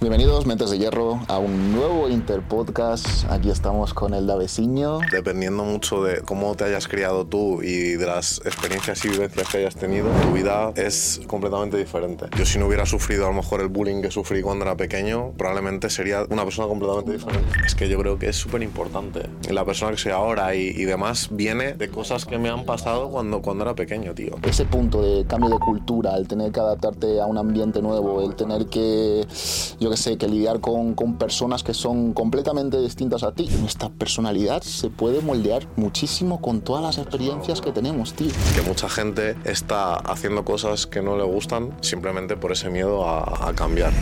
Bienvenidos, Mentes de Hierro, a un nuevo Interpodcast. Aquí estamos con el Daveciño. Dependiendo mucho de cómo te hayas criado tú y de las experiencias y vivencias que hayas tenido, tu vida es completamente diferente. Yo si no hubiera sufrido a lo mejor el bullying que sufrí cuando era pequeño, probablemente sería una persona completamente diferente. Es que yo creo que es súper importante. La persona que soy ahora y, y demás viene de cosas que me han pasado cuando, cuando era pequeño, tío. Ese punto de cambio de cultura, el tener que adaptarte a un ambiente nuevo, el tener que, yo que sé, que lidiar con, con personas que son completamente distintas a ti. Nuestra personalidad se puede moldear muchísimo con todas las experiencias que tenemos, tío. Que mucha gente está haciendo cosas que no le gustan simplemente por ese miedo a, cambiar.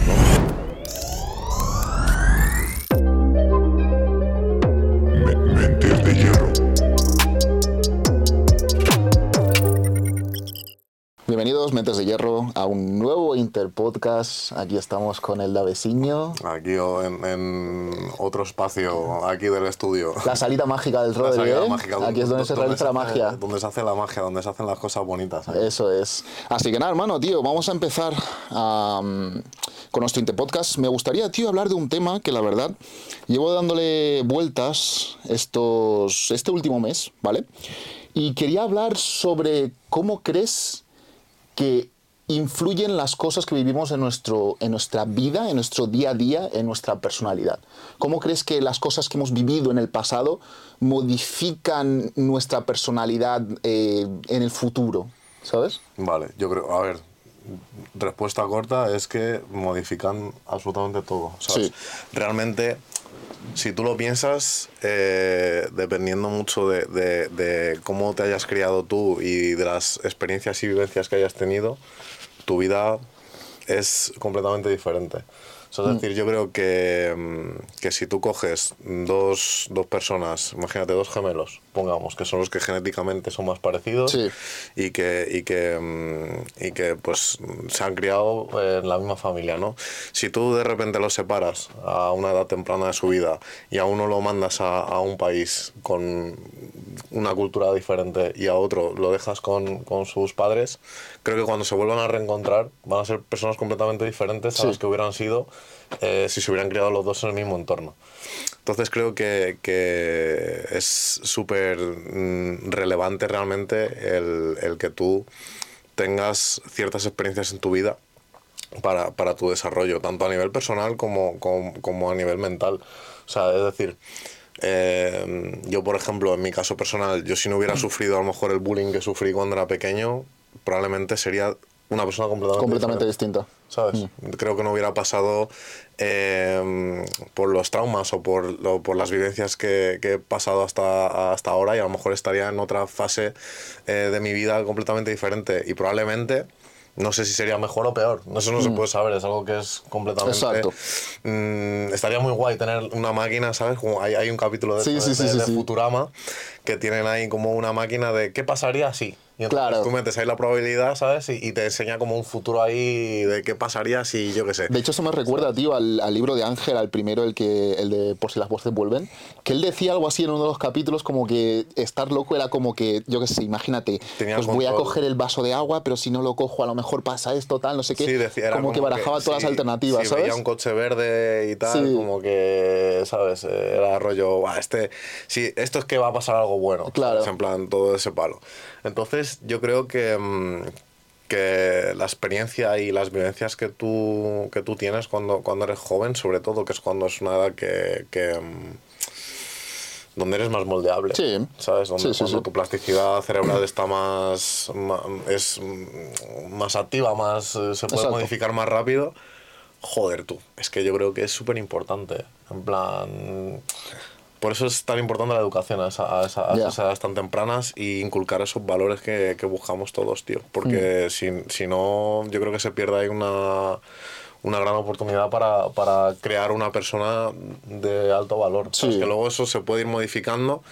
Bienvenidos, Mentes de Hierro, a un nuevo Interpodcast. Aquí estamos con el Daveciño. Aquí en, en otro espacio, aquí del estudio. La salida mágica del La Rodri, salida mágica, Aquí es donde se realiza la hace- magia. Donde se hace la magia, donde se hacen las cosas bonitas. ¿eh? Eso es. Así que nada, hermano, tío, vamos a empezar con nuestro Interpodcast. Me gustaría, tío, hablar de un tema que la verdad llevo dándole vueltas estos, este último mes, ¿vale? Y quería hablar sobre cómo crees que influyen las cosas que vivimos en, nuestro, en nuestra vida, en nuestro día a día, en nuestra personalidad. ¿Cómo crees que las cosas que hemos vivido en el pasado modifican nuestra personalidad eh, en el futuro? ¿Sabes? Vale, yo creo, a ver, respuesta corta es que modifican absolutamente todo. ¿sabes? Sí. Realmente, si tú lo piensas, eh, dependiendo mucho de, de- de cómo te hayas criado tú y de las experiencias y vivencias que hayas tenido, tu vida es completamente diferente. O sea, es decir, yo creo que, mm, que si tú coges dos, dos personas, imagínate dos gemelos, pongamos, que son los que genéticamente son más parecidos Sí. y que, y que, mm, y que pues se han criado en la misma familia, ¿no? Si tú de repente los separas a una edad temprana de su vida y a uno lo mandas a, a un país con una cultura diferente y a otro lo dejas con, con sus padres, creo que cuando se vuelvan a reencontrar van a ser personas completamente diferentes a Sí. las que hubieran sido eh, si se hubieran criado los dos en el mismo entorno. Entonces creo que, que es súper mm, relevante realmente el, el que tú tengas ciertas experiencias en tu vida para, para tu desarrollo, tanto a nivel personal como, como, como a nivel mental. O sea, es decir, eh, yo por ejemplo, en mi caso personal, yo si no hubiera sufrido a lo mejor el bullying que sufrí cuando era pequeño, probablemente sería una persona completamente, distinta. ¿sabes? Creo que no hubiera pasado eh, por los traumas o por, o por las vivencias que, que he pasado hasta, hasta ahora y a lo mejor estaría en otra fase eh, de mi vida completamente diferente y probablemente... No sé si sería mejor o peor. Eso no se puede saber, es algo que es completamente... Exacto. Mm, estaría muy guay tener una máquina, ¿sabes? Como hay, hay un capítulo de, Sí, de- sí, sí, de- sí, de sí. Futurama que tienen ahí como una máquina de qué pasaría si. Y Claro. tú metes ahí la probabilidad, ¿sabes? Y, y te enseña como un futuro ahí de qué pasaría si, yo qué sé. De hecho, eso me recuerda, tío, al, al libro de Ángel, al primero, el que el de Por si las voces vuelven, que él decía algo así en uno de los capítulos, como que estar loco era como que, yo qué sé, imagínate, Tenía pues voy a coger el vaso de agua, pero si no lo cojo, a lo mejor pasa esto, tal, no sé qué. Sí, decía, era como, que barajaba todas sí, las alternativas, sí, ¿sabes? veía un coche verde y tal, Sí. como que, ¿sabes? Era rollo, "Buah, este, sí, esto es que va a pasar algo bueno. Claro. ¿sabes? En plan, todo ese palo. Entonces, yo creo que, mm, que la experiencia y las vivencias que tú, que tú tienes cuando, cuando eres joven, sobre todo, que es cuando es una edad que... que, mm, donde eres más moldeable, Sí. ¿sabes? Donde Sí, sí, cuando tu plasticidad cerebral está más, es mm, más activa, más eh, se puede Exacto. modificar más rápido. Joder, tú, es que yo creo que es súper importante. En plan, por eso es tan importante la educación a, esa- a esa- a Ya. esas edades tan tempranas y inculcar esos valores que, que buscamos todos, tío. Porque Mm. si, si no, yo creo que se pierde ahí una, una gran oportunidad para, para crear una persona de alto valor. Sí. Que luego eso se puede ir modificando.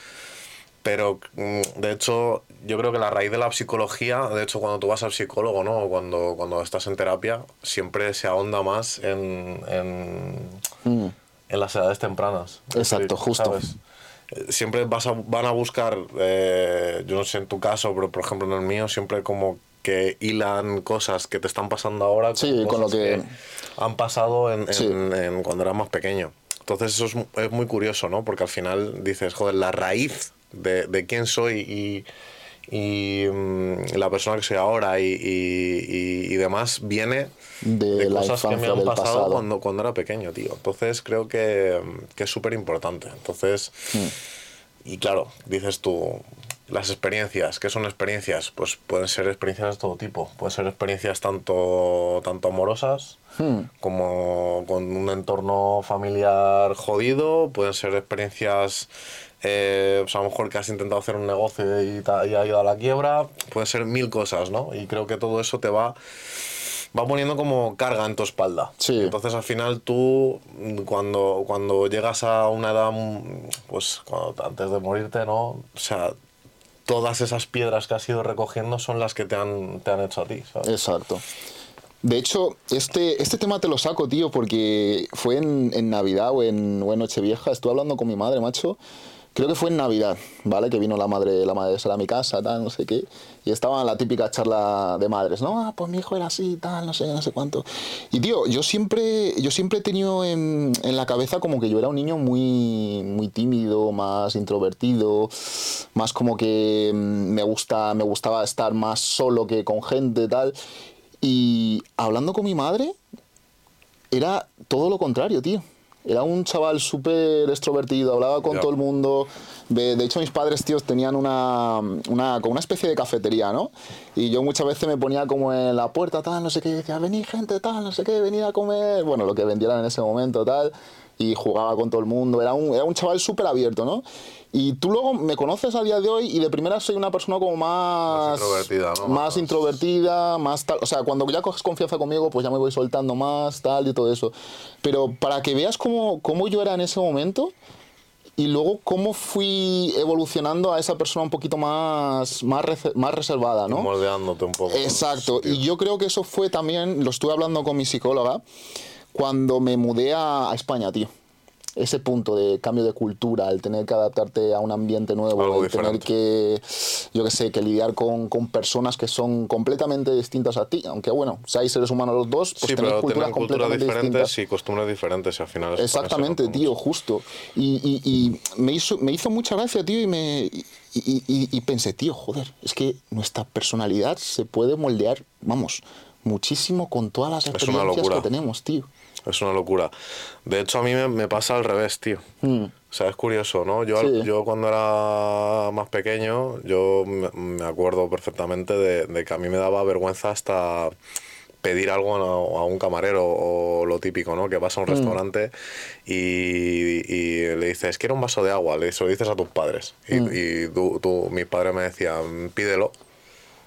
Pero, mm, de hecho, yo creo que la raíz de la psicología, de hecho, cuando tú vas al psicólogo, ¿no? O Cuando, cuando estás en terapia, siempre se ahonda más en, en, Mm. En las edades tempranas. Exacto, justo. ¿sabes? Eh, Siempre vas a, van a buscar, eh, yo no sé en tu caso, pero por ejemplo en el mío, siempre como que hilan cosas que te están pasando ahora Sí, con lo cosas que- han pasado en, en- Sí. en cuando eras más pequeño. Entonces eso es, es muy curioso, ¿no? Porque al final dices, joder, la raíz de, de quién soy y, y, mm, la persona que soy ahora y, y- demás viene De la cosas que me han pasado cuando, cuando era pequeño, tío. Entonces creo que, que es súper importante. Entonces, Hmm. y claro, dices tú, las experiencias, ¿qué son experiencias? Pues pueden ser experiencias de todo tipo. Pueden ser experiencias tanto, tanto amorosas Hmm. como con un entorno familiar jodido. Pueden ser experiencias, eh, pues a lo mejor que has intentado hacer un negocio y, ha ido a la quiebra. Pueden ser mil cosas, ¿no? Y creo que todo eso te va va poniendo como carga en tu espalda. Sí. Entonces al final tú cuando, cuando llegas a una edad, pues cuando, antes de morirte, ¿no? O sea, todas esas piedras que has ido recogiendo son las que te han, te han hecho a ti, ¿sabes? Exacto. De hecho, este, este tema te lo saco, tío, porque fue en, en Navidad o en, o en Nochevieja. Estuve hablando con mi madre, macho. Creo que fue en Navidad, ¿vale? Que vino la madre, la madre de a mi casa, tal, no sé qué. Y estaba la típica charla de madres, ¿no? Ah, pues mi hijo era así, tal, no sé, no sé cuánto. Y, tío, yo siempre, yo siempre he tenido en, en la cabeza como que yo era un niño muy, muy tímido, más introvertido, más como que mm, me, gusta, me gustaba estar más solo que con gente, tal. Y hablando con mi madre, era todo lo contrario, tío. Era un chaval súper extrovertido, hablaba con todo el mundo. De, de hecho, mis padres, tíos, tenían una, una, como una especie de cafetería, ¿no? Y yo muchas veces me ponía como en la puerta, tal, no sé qué, y decía, venid gente, tal, no sé qué, venid a comer. Bueno, lo que vendieran en ese momento, tal. Y jugaba con todo el mundo. Era un, era un chaval súper abierto, ¿no? Y tú luego me conoces a día de hoy y de primera soy una persona como más... Más introvertida, ¿no? Más Más- introvertida, más tal. O sea, cuando ya coges confianza conmigo, pues ya me voy soltando más, tal y todo eso. Pero para que veas cómo, cómo yo era en ese momento y luego cómo fui evolucionando a esa persona un poquito más, más, más reservada, ¿no? Moldeándote un poco. Exacto, y yo creo que eso fue también, lo estuve hablando con mi psicóloga, cuando me mudé a, a España, tío. Ese punto de cambio de cultura, el tener que adaptarte a un ambiente nuevo, Algo el tener que, yo qué sé, que lidiar con, con personas que son completamente distintas a ti, aunque bueno, seáis seres humanos los dos, pues sí, tenéis pero culturas completamente diferentes distintas. y costumbres diferentes al final Exactamente, tío, justo. Y, y- y me, hizo, me hizo mucha gracia, tío, y, me, y, y- y- y pensé, tío, joder, es que nuestra personalidad se puede moldear, vamos, muchísimo con todas las experiencias que tenemos, tío. Es una locura. De hecho, a mí me, me pasa al revés, tío. O sea, es curioso, ¿no? Yo. Sí. yo cuando era más pequeño, yo me, me acuerdo perfectamente de, de que a mí me daba vergüenza hasta pedir algo a, a un camarero o lo típico, ¿no? Que vas a Mm. un restaurante y, y le dices, quiero un vaso de agua, le se lo dices a tus padres. Y, Mm. y tú, tú- mi padre me decía, pídelo.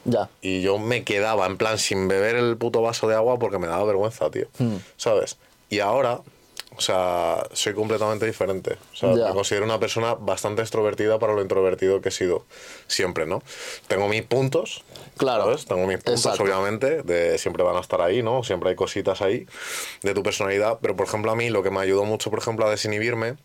Ya. Y yo me quedaba en plan sin beber el puto vaso de agua porque me daba vergüenza, tío. Hmm. ¿Sabes? Y ahora, o sea, soy completamente diferente. O sea, me considero una persona bastante extrovertida para lo introvertido que he sido siempre, ¿no? Tengo mis puntos. Claro. ¿sabes? Tengo mis puntos, Exacto. obviamente, de siempre van a estar ahí, ¿no? Siempre hay cositas ahí de tu personalidad. Pero, por ejemplo, a mí lo que me ayudó mucho, por ejemplo, a desinhibirme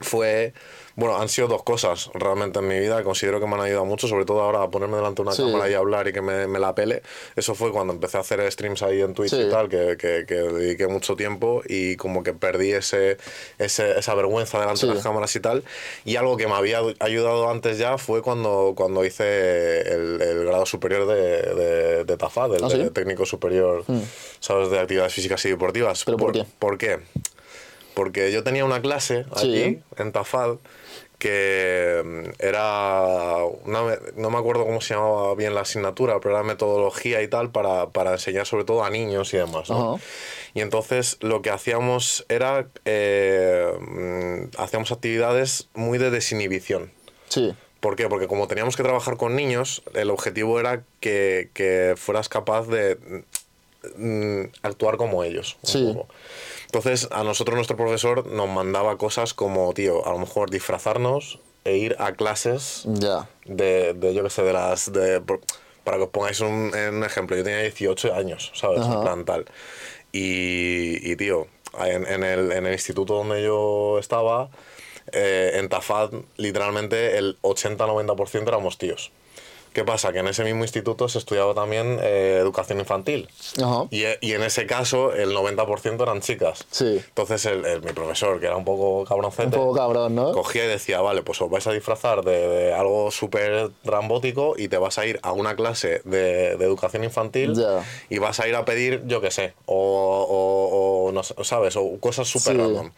fue, bueno, han sido dos cosas realmente en mi vida considero que me han ayudado mucho, sobre todo ahora a ponerme delante de una Sí. cámara y hablar y que me, me la pele. Eso fue cuando empecé a hacer streams ahí en Twitch Sí. y tal, que, que, que dediqué mucho tiempo y como que perdí ese, ese- esa vergüenza delante de Sí. las cámaras y tal. Y algo que me había ayudado antes ya fue cuando, cuando hice el, el grado superior de, de, de TAFA, del ¿Ah, de técnico superior, ¿sabes?, de actividades físicas y deportivas. ¿Pero por qué? ¿Por qué? Porque yo tenía una clase allí, Sí. en Tafad, que mm, era, una no me acuerdo cómo se llamaba bien la asignatura, pero era metodología y tal para, para enseñar sobre todo a niños y demás. ¿no? Y entonces lo que hacíamos era, eh, mm, hacíamos actividades muy de desinhibición. Sí. ¿Por qué? Porque como teníamos que trabajar con niños, el objetivo era que, que fueras capaz de mm, actuar como ellos. un Sí. poco. Entonces, a nosotros nuestro profesor nos mandaba cosas como, tío, a lo mejor disfrazarnos e ir a clases Ya. de, de yo qué sé, de las... De, para que os pongáis un, un ejemplo, yo tenía 18 años, ¿sabes? En plan tal. Y, y, tío, en, en el, en el instituto donde yo estaba, eh, en Tafad, literalmente el 80-90% éramos tíos. ¿Qué pasa? Que en ese mismo instituto se estudiaba también eh, educación infantil. Ajá. Y, y en ese caso el 90% eran chicas. Sí. Entonces el, el- mi profesor, que era un poco cabroncete, Un poco cabrón, ¿no? cogía y decía, vale, pues os vais a disfrazar de, de algo súper trambótico y te vas a ir a una clase de, de educación infantil Ya. y vas a ir a pedir, yo qué sé, o, o- o no ¿sabes? O cosas súper Sí. random.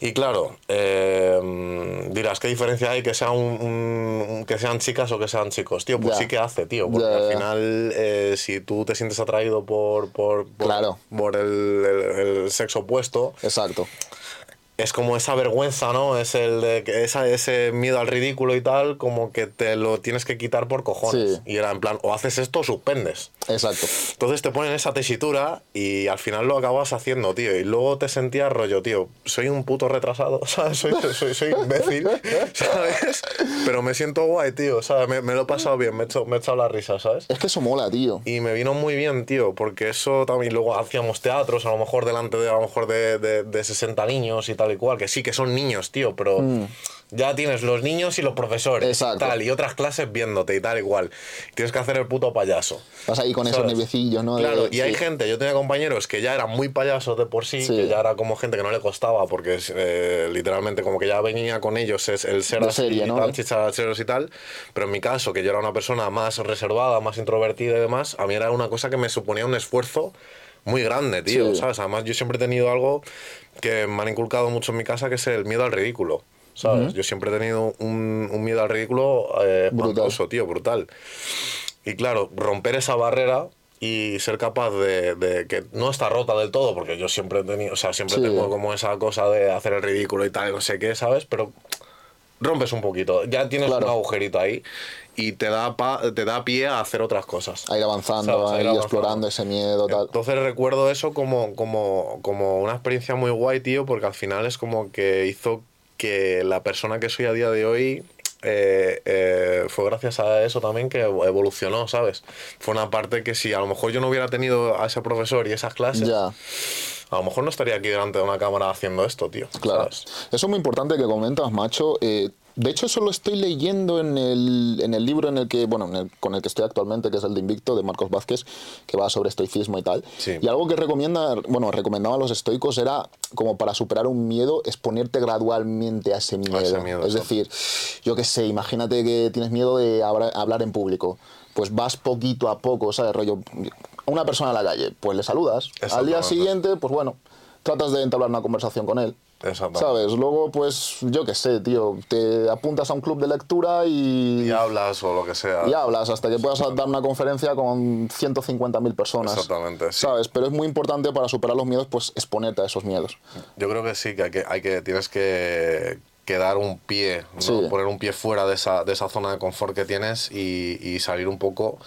Y claro, eh, dirás, ¿qué diferencia hay que, sea un, un- un- que sean chicas o que sean chicos? Tío, pues Ya. sí que hace, tío. Porque Ya, al final, eh, si tú te sientes atraído por, por, por, Claro. por el, el- el sexo opuesto, Exacto. Es como esa vergüenza, ¿no? Es el de que esa, ese miedo al ridículo y tal, como que te lo tienes que quitar por cojones. Sí. Y era en plan, o haces esto o suspendes. Exacto. Entonces te ponen esa tesitura y al final lo acabas haciendo, tío. Y luego te sentías rollo, tío, soy un puto retrasado, ¿sabes? Soy, soy, soy imbécil, ¿sabes? Pero me siento guay, tío, ¿sabes? Me, me lo he pasado bien, me he, hecho, me he echado la risa, ¿sabes? Es que eso mola, tío. Y me vino muy bien, tío, porque eso también luego hacíamos teatros, a lo mejor delante de a lo mejor de, de, de 60 niños y tal y cual, que sí que son niños, tío, pero ya tienes los niños y los profesores Mm. Exacto. tal, y otras clases viéndote y tal y cual. Tienes que hacer el puto payaso. Vas ahí con esos ¿sabes? nerviecillos, ¿no? De- Claro, y hay gente, yo tenía compañeros que ya eran muy payasos de por sí, Sí. que ya era como gente que no le costaba, porque eh, literalmente como que ya venía con ellos es el ser De así serie, y ¿no? tal, y tal, pero en mi caso, que yo era una persona más reservada, más introvertida y demás, a mí era una cosa que me suponía un esfuerzo muy grande, tío, Sí. ¿sabes? Además yo siempre he tenido algo que me han inculcado mucho en mi casa, que es el miedo al ridículo. ¿Sabes? Yo siempre he tenido un, un miedo al ridículo eh, espantoso, tío, brutal. Y claro, romper esa barrera y ser capaz de, de que no está rota del todo, porque yo siempre he tenido, o sea, siempre Sí. tengo como esa cosa de hacer el ridículo y tal, no sé qué, ¿sabes? Pero rompes un poquito, ya tienes Claro. un agujerito ahí y te da, pa- te da pie a hacer otras cosas. A ir avanzando, ¿Sabes? A ir avanzando. explorando ese miedo, tal. Entonces recuerdo eso como, como, como una experiencia muy guay, tío, porque al final es como que hizo que la persona que soy a día de hoy eh, eh, fue gracias a eso también que evolucionó, ¿sabes? Fue una parte que si a lo mejor yo no hubiera tenido a ese profesor y esas clases, Ya. a lo mejor no estaría aquí delante de una cámara haciendo esto, tío. Claro. ¿sabes? Eso es muy importante que comentas, macho. Eh, de hecho, eso lo estoy leyendo en el, en el libro en el que, bueno, en el- con el que estoy actualmente, que es el de Invicto, de Marcos Vázquez, que va sobre estoicismo y tal. Sí. Y algo que recomienda, bueno, recomendaba a los estoicos era como para superar un miedo, exponerte gradualmente a ese miedo. ese miedo, es decir, yo qué sé, imagínate que tienes miedo de hablar, en público. Pues vas poquito a poco, ¿sabes? Rollo, a una persona a la calle, pues le saludas. Al día siguiente, pues bueno, tratas de entablar una conversación con él. ¿Sabes? Luego, pues, yo qué sé, tío, te apuntas a un club de lectura y, Y hablas o lo que sea. y hablas hasta que puedas dar una conferencia con 150.000 personas. Exactamente, sí. ¿Sabes? Pero es muy importante para superar los miedos, pues, exponerte a esos miedos. Yo creo que sí, que, hay que, hay que tienes que, que dar un pie, ¿no? Sí. poner un pie fuera de esa, de esa zona de confort que tienes y, y salir un poco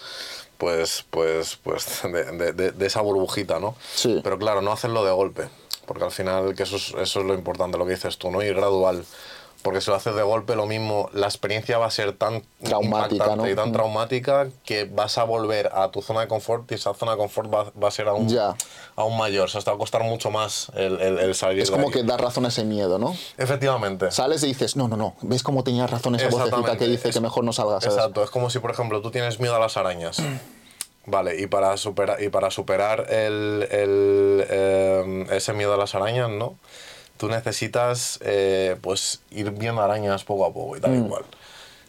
pues, pues, pues de, de- de- de esa burbujita, ¿no? Sí. Pero claro, no hacerlo de golpe, porque al final que eso es, eso es lo importante, lo que dices tú, ¿no? Ir gradual. Porque si lo haces de golpe, lo mismo, la experiencia va a ser tan Traumática, ¿no? y tan traumática que vas a volver a tu zona de confort y esa zona de confort va, va a ser aún, Ya. aún mayor. O sea, te va a costar mucho más el, el- el salir Es de como ahí. que da razón a ese miedo, ¿no? Efectivamente. Sales y dices, no, no, no, ¿ves cómo tenía razón esa vocecita que dice que mejor no salgas? ¿sabes? Exacto, es como si, por ejemplo, tú tienes miedo a las arañas. Vale, y para superar, y para superar el, el, eh, ese miedo a las arañas, ¿no? Tú necesitas, eh, pues, ir viendo arañas poco a poco y tal y Mm. cual.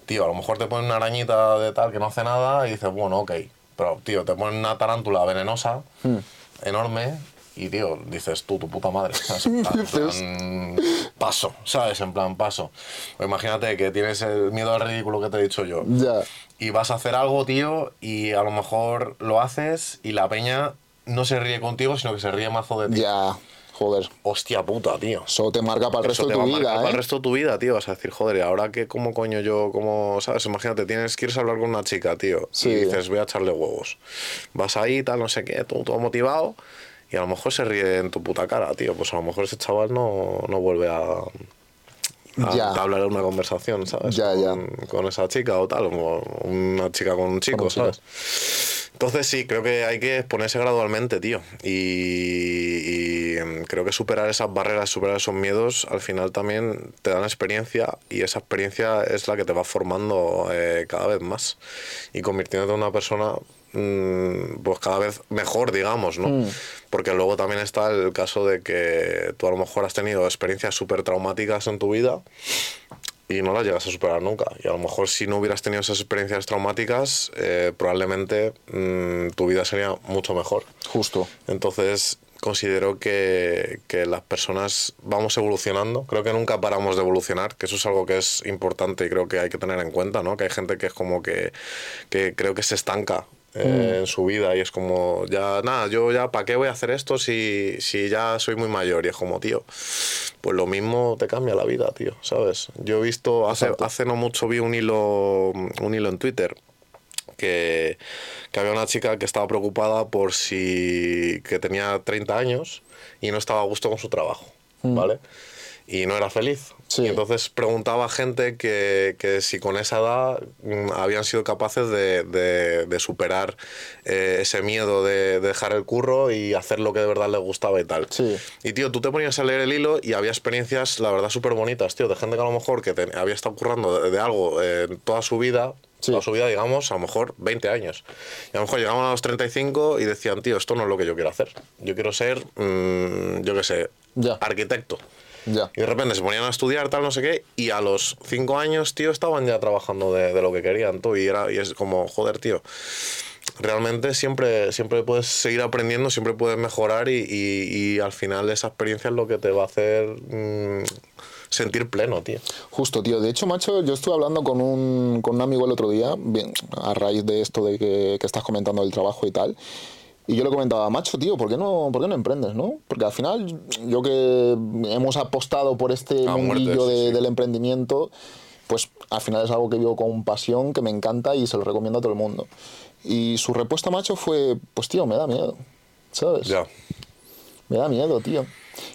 Tío, a lo mejor te ponen una arañita de tal que no hace nada y dices, bueno, ok. Pero, tío, te ponen una tarántula venenosa, Mm. enorme, y, tío, dices, tú, tu puta madre. plan, en plan, paso, ¿sabes? En plan, paso. O imagínate que tienes el miedo al ridículo que te he dicho yo Ya. y vas a hacer algo, tío, y a lo mejor lo haces y la peña no se ríe contigo, sino que se ríe mazo de ti. Ya. Joder. Hostia puta, tío. Eso te marca para el resto de tu va a marcar vida, para ¿eh? el resto de tu vida, tío. Vas a decir, joder, ¿y ahora qué, cómo coño yo, cómo, sabes? Imagínate, tienes, quieres hablar con una chica, tío, Sí. y dices, voy a echarle huevos. Vas ahí, tal, no sé qué, todo, todo motivado, y a lo mejor se ríe en tu puta cara, tío. Pues a lo mejor ese chaval no, no vuelve a, a Ya. una conversación, ¿sabes? Ya, ya. con, con esa chica o tal, o una chica con un chico, un chico. ¿sabes? Entonces sí, creo que hay que exponerse gradualmente, tío. Y, y, mm, creo que superar esas barreras, superar esos miedos, al final también te dan experiencia y esa experiencia es la que te va formando eh, cada vez más y convirtiéndote en una persona mm, pues cada vez mejor, digamos, ¿no? Porque luego también está el caso de que tú a lo mejor has tenido experiencias súper traumáticas en tu vida y no las llegas a superar nunca. Y a lo mejor si no hubieras tenido esas experiencias traumáticas, eh, probablemente mm, tu vida sería mucho mejor. Justo. Entonces considero que, que las personas vamos evolucionando. Creo que nunca paramos de evolucionar, que eso es algo que es importante y creo que hay que tener en cuenta, ¿no? Que hay gente que es como que, que creo que se estanca eh, en su vida y es como, ya nada, yo ya, ¿para qué voy a hacer esto si, si ya soy muy mayor? Y es como, tío, pues lo mismo te cambia la vida, tío, ¿sabes? Yo he visto, hace, Exacto. hace no mucho vi un hilo, un hilo en Twitter que, que había una chica que estaba preocupada por si que tenía 30 años y no estaba a gusto con su trabajo, ¿vale? Y no era feliz. Sí. Y entonces preguntaba a gente que, que si con esa edad mm, habían sido capaces de, de- de superar eh, ese miedo de, de dejar el curro y hacer lo que de verdad les gustaba y tal. Sí. Y tío, tú te ponías a leer el hilo y había experiencias, la verdad, súper bonitas, tío, de gente que a lo mejor que te- había estado currando de, algo eh, toda su vida, Sí. toda su vida, digamos, a lo mejor 20 años. Y a lo mejor llegaban a los 35 y decían, tío, esto no es lo que yo quiero hacer. Yo quiero ser, mm, yo qué sé, arquitecto. Ya. Y de repente se ponían a estudiar, tal, no sé qué, y a los 5 años, tío, estaban ya trabajando de, de lo que querían, tú, y, era, y es como, joder, tío. Realmente siempre, siempre puedes seguir aprendiendo, siempre puedes mejorar y, y- y al final esa experiencia es lo que te va a hacer mm, sentir pleno, tío. Justo, tío. De hecho, macho, yo estuve hablando con un, con un amigo el otro día, bien, a raíz de esto de que, que estás comentando del trabajo y tal. Y yo le comentaba, macho, tío, ¿por qué no, por qué no emprendes, no? Porque al final, yo que hemos apostado por este A muerte, mundillo sí, de- sí. del emprendimiento, pues al final es algo que vivo con pasión, que me encanta y se lo recomiendo a todo el mundo. Y su respuesta, macho, fue, pues tío, me da miedo, ¿sabes? Ya. Me da miedo, tío.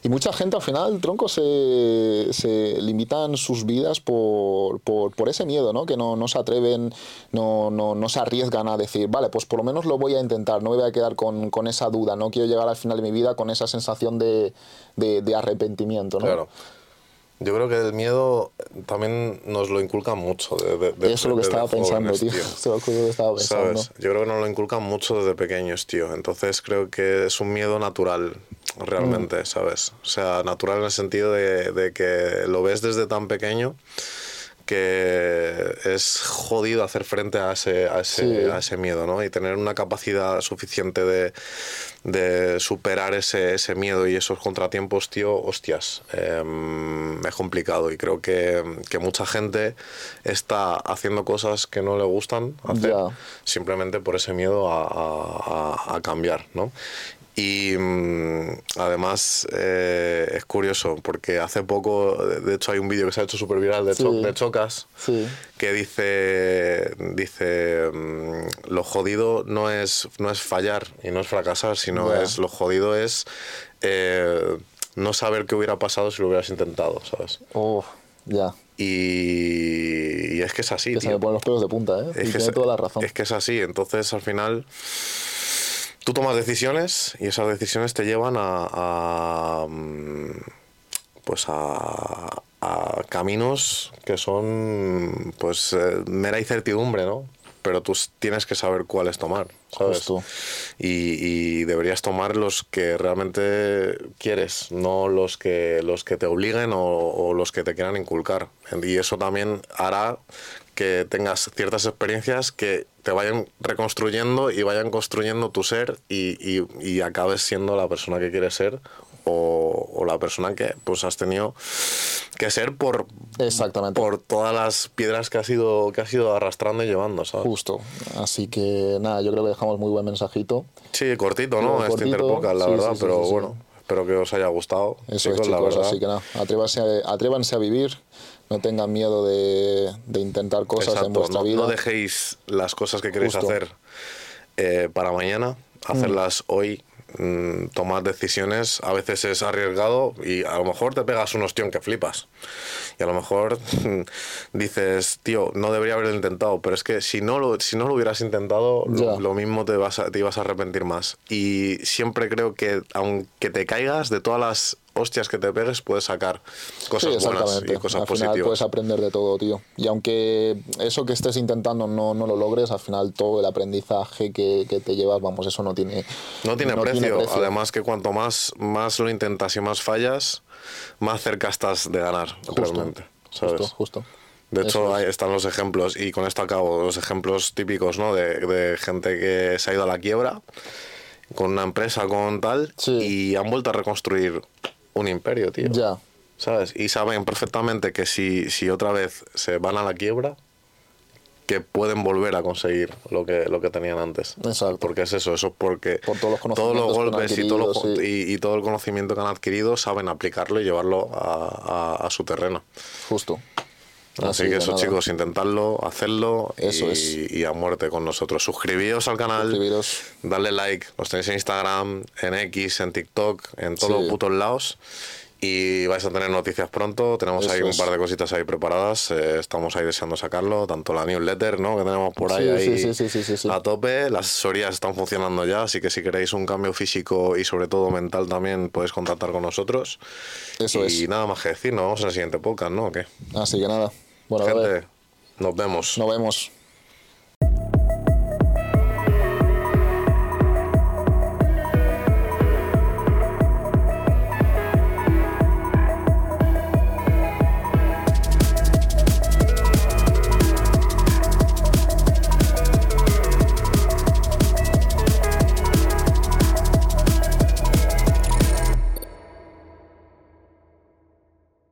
Y mucha gente al final, tronco, se, se limitan sus vidas por, por, por ese miedo, ¿no? Que no, no se atreven, no, no, no se arriesgan a decir, vale, pues por lo menos lo voy a intentar, no me voy a quedar con, con esa duda, no quiero llegar al final de mi vida con esa sensación de, de, de arrepentimiento, ¿no? Claro. Yo creo que el miedo también nos lo inculcan mucho. De, de- Eso es lo que estaba pensando, tío. Eso es lo que estaba pensando. ¿Sabes? Yo creo que nos lo inculcan mucho desde pequeños, tío. Entonces creo que es un miedo natural, realmente, Mm. ¿sabes? O sea, natural en el sentido de, de que lo ves desde tan pequeño que es jodido hacer frente a ese, a ese, Sí. a ese miedo, ¿no? Y tener una capacidad suficiente de, de superar ese, ese miedo y esos contratiempos, tío, hostias, em, es complicado y creo que, que mucha gente está haciendo cosas que no le gustan hacer simplemente por ese miedo a- a cambiar, ¿no? Y mm, además eh, es curioso porque hace poco, de hecho hay un vídeo que se ha hecho súper viral de, Sí. Cho- de Chocas Sí. que dice, dice mm, lo jodido no es, no es fallar y no es fracasar, sino es lo jodido es eh, no saber qué hubiera pasado si lo hubieras intentado, ¿sabes? Oh, ya. Y, y es que es así, Que se me ponen los pelos de punta, ¿eh? Es y que tiene es- toda la razón. Es que es así. Entonces, al final, tú tomas decisiones y esas decisiones te llevan a, mm, pues a, a caminos que son pues eh, mera incertidumbre, ¿no? Pero tú tienes que saber cuáles tomar, ¿sabes? Justo. Y, y deberías tomar los que realmente quieres, no los que, los que te obliguen o, o los que te quieran inculcar. Y eso también hará que tengas ciertas experiencias que te vayan reconstruyendo y vayan construyendo tu ser y, y- y acabes siendo la persona que quieres ser o, o la persona que pues has tenido que ser por, Exactamente. por todas las piedras que has ido, que has ido arrastrando y llevando, ¿sabes? Justo. Así que nada, yo creo que dejamos muy buen mensajito. Sí, cortito, ¿no? Pero este cortito, Interpodcast, la sí, verdad, sí, sí, pero bueno, espero que os haya gustado. Eso chicos, es, la verdad. Así que nada, atrévanse a, atrévanse a vivir. No tengan miedo de, de intentar cosas en Exacto, vuestra no, vida. no dejéis las cosas que queréis Justo. hacer eh, para mañana, hacerlas hoy mm, tomar decisiones a veces es arriesgado y a lo mejor te pegas un ostión que flipas. Y a lo mejor dices, tío, no debería haberlo intentado, pero es que si no lo, si no lo hubieras intentado, lo, lo mismo te, vas a- te ibas a arrepentir más. Y siempre creo que aunque te caigas, de todas las hostias que te pegues, puedes sacar cosas sí, buenas y cosas al final positivas. puedes aprender de todo, tío. Y aunque eso que estés intentando no, no lo logres, al final todo el aprendizaje que, que te llevas, vamos, eso no tiene, No tiene, precio. Además que cuanto más, más lo intentas y más fallas, más cerca estás de ganar realmente. ¿sabes? Justo, justo. De hecho, ahí están los ejemplos, y con esto acabo, los ejemplos típicos, ¿no? De, de gente que se ha ido a la quiebra con una empresa, con tal, Sí. y han vuelto a reconstruir un imperio, tío. Ya, ¿Sabes? Y saben perfectamente que si, si otra vez se van a la quiebra, que pueden volver a conseguir lo que, lo que tenían antes. Exacto. Porque es eso, eso es porque Por todos los todos los golpes y todo, sí. y, y todo el conocimiento que han adquirido saben aplicarlo y llevarlo a, a- a su terreno. justo. Así, que eso, nada. chicos, intentadlo, hacerlo Eso y, es. y a muerte con nosotros. Suscribíos al canal, Suscribiros. darle like, los tenéis en Instagram, en X, en TikTok, en todos Sí. los putos lados. Y vais a tener noticias pronto. Tenemos ahí un es. par de cositas ahí preparadas. eh, estamos ahí deseando sacarlo. Tanto la newsletter, ¿no? Que tenemos por ahí, Sí, ahí sí, sí, a tope. Las asesorías están funcionando ya. Así que si queréis un cambio físico y sobre todo mental también, podéis contactar con nosotros. Eso y es. nada más que decir. Nos vemos en el siguiente podcast, ¿no? ¿O qué? Así que nada. Bueno, Gente, nos vemos. nos vemos.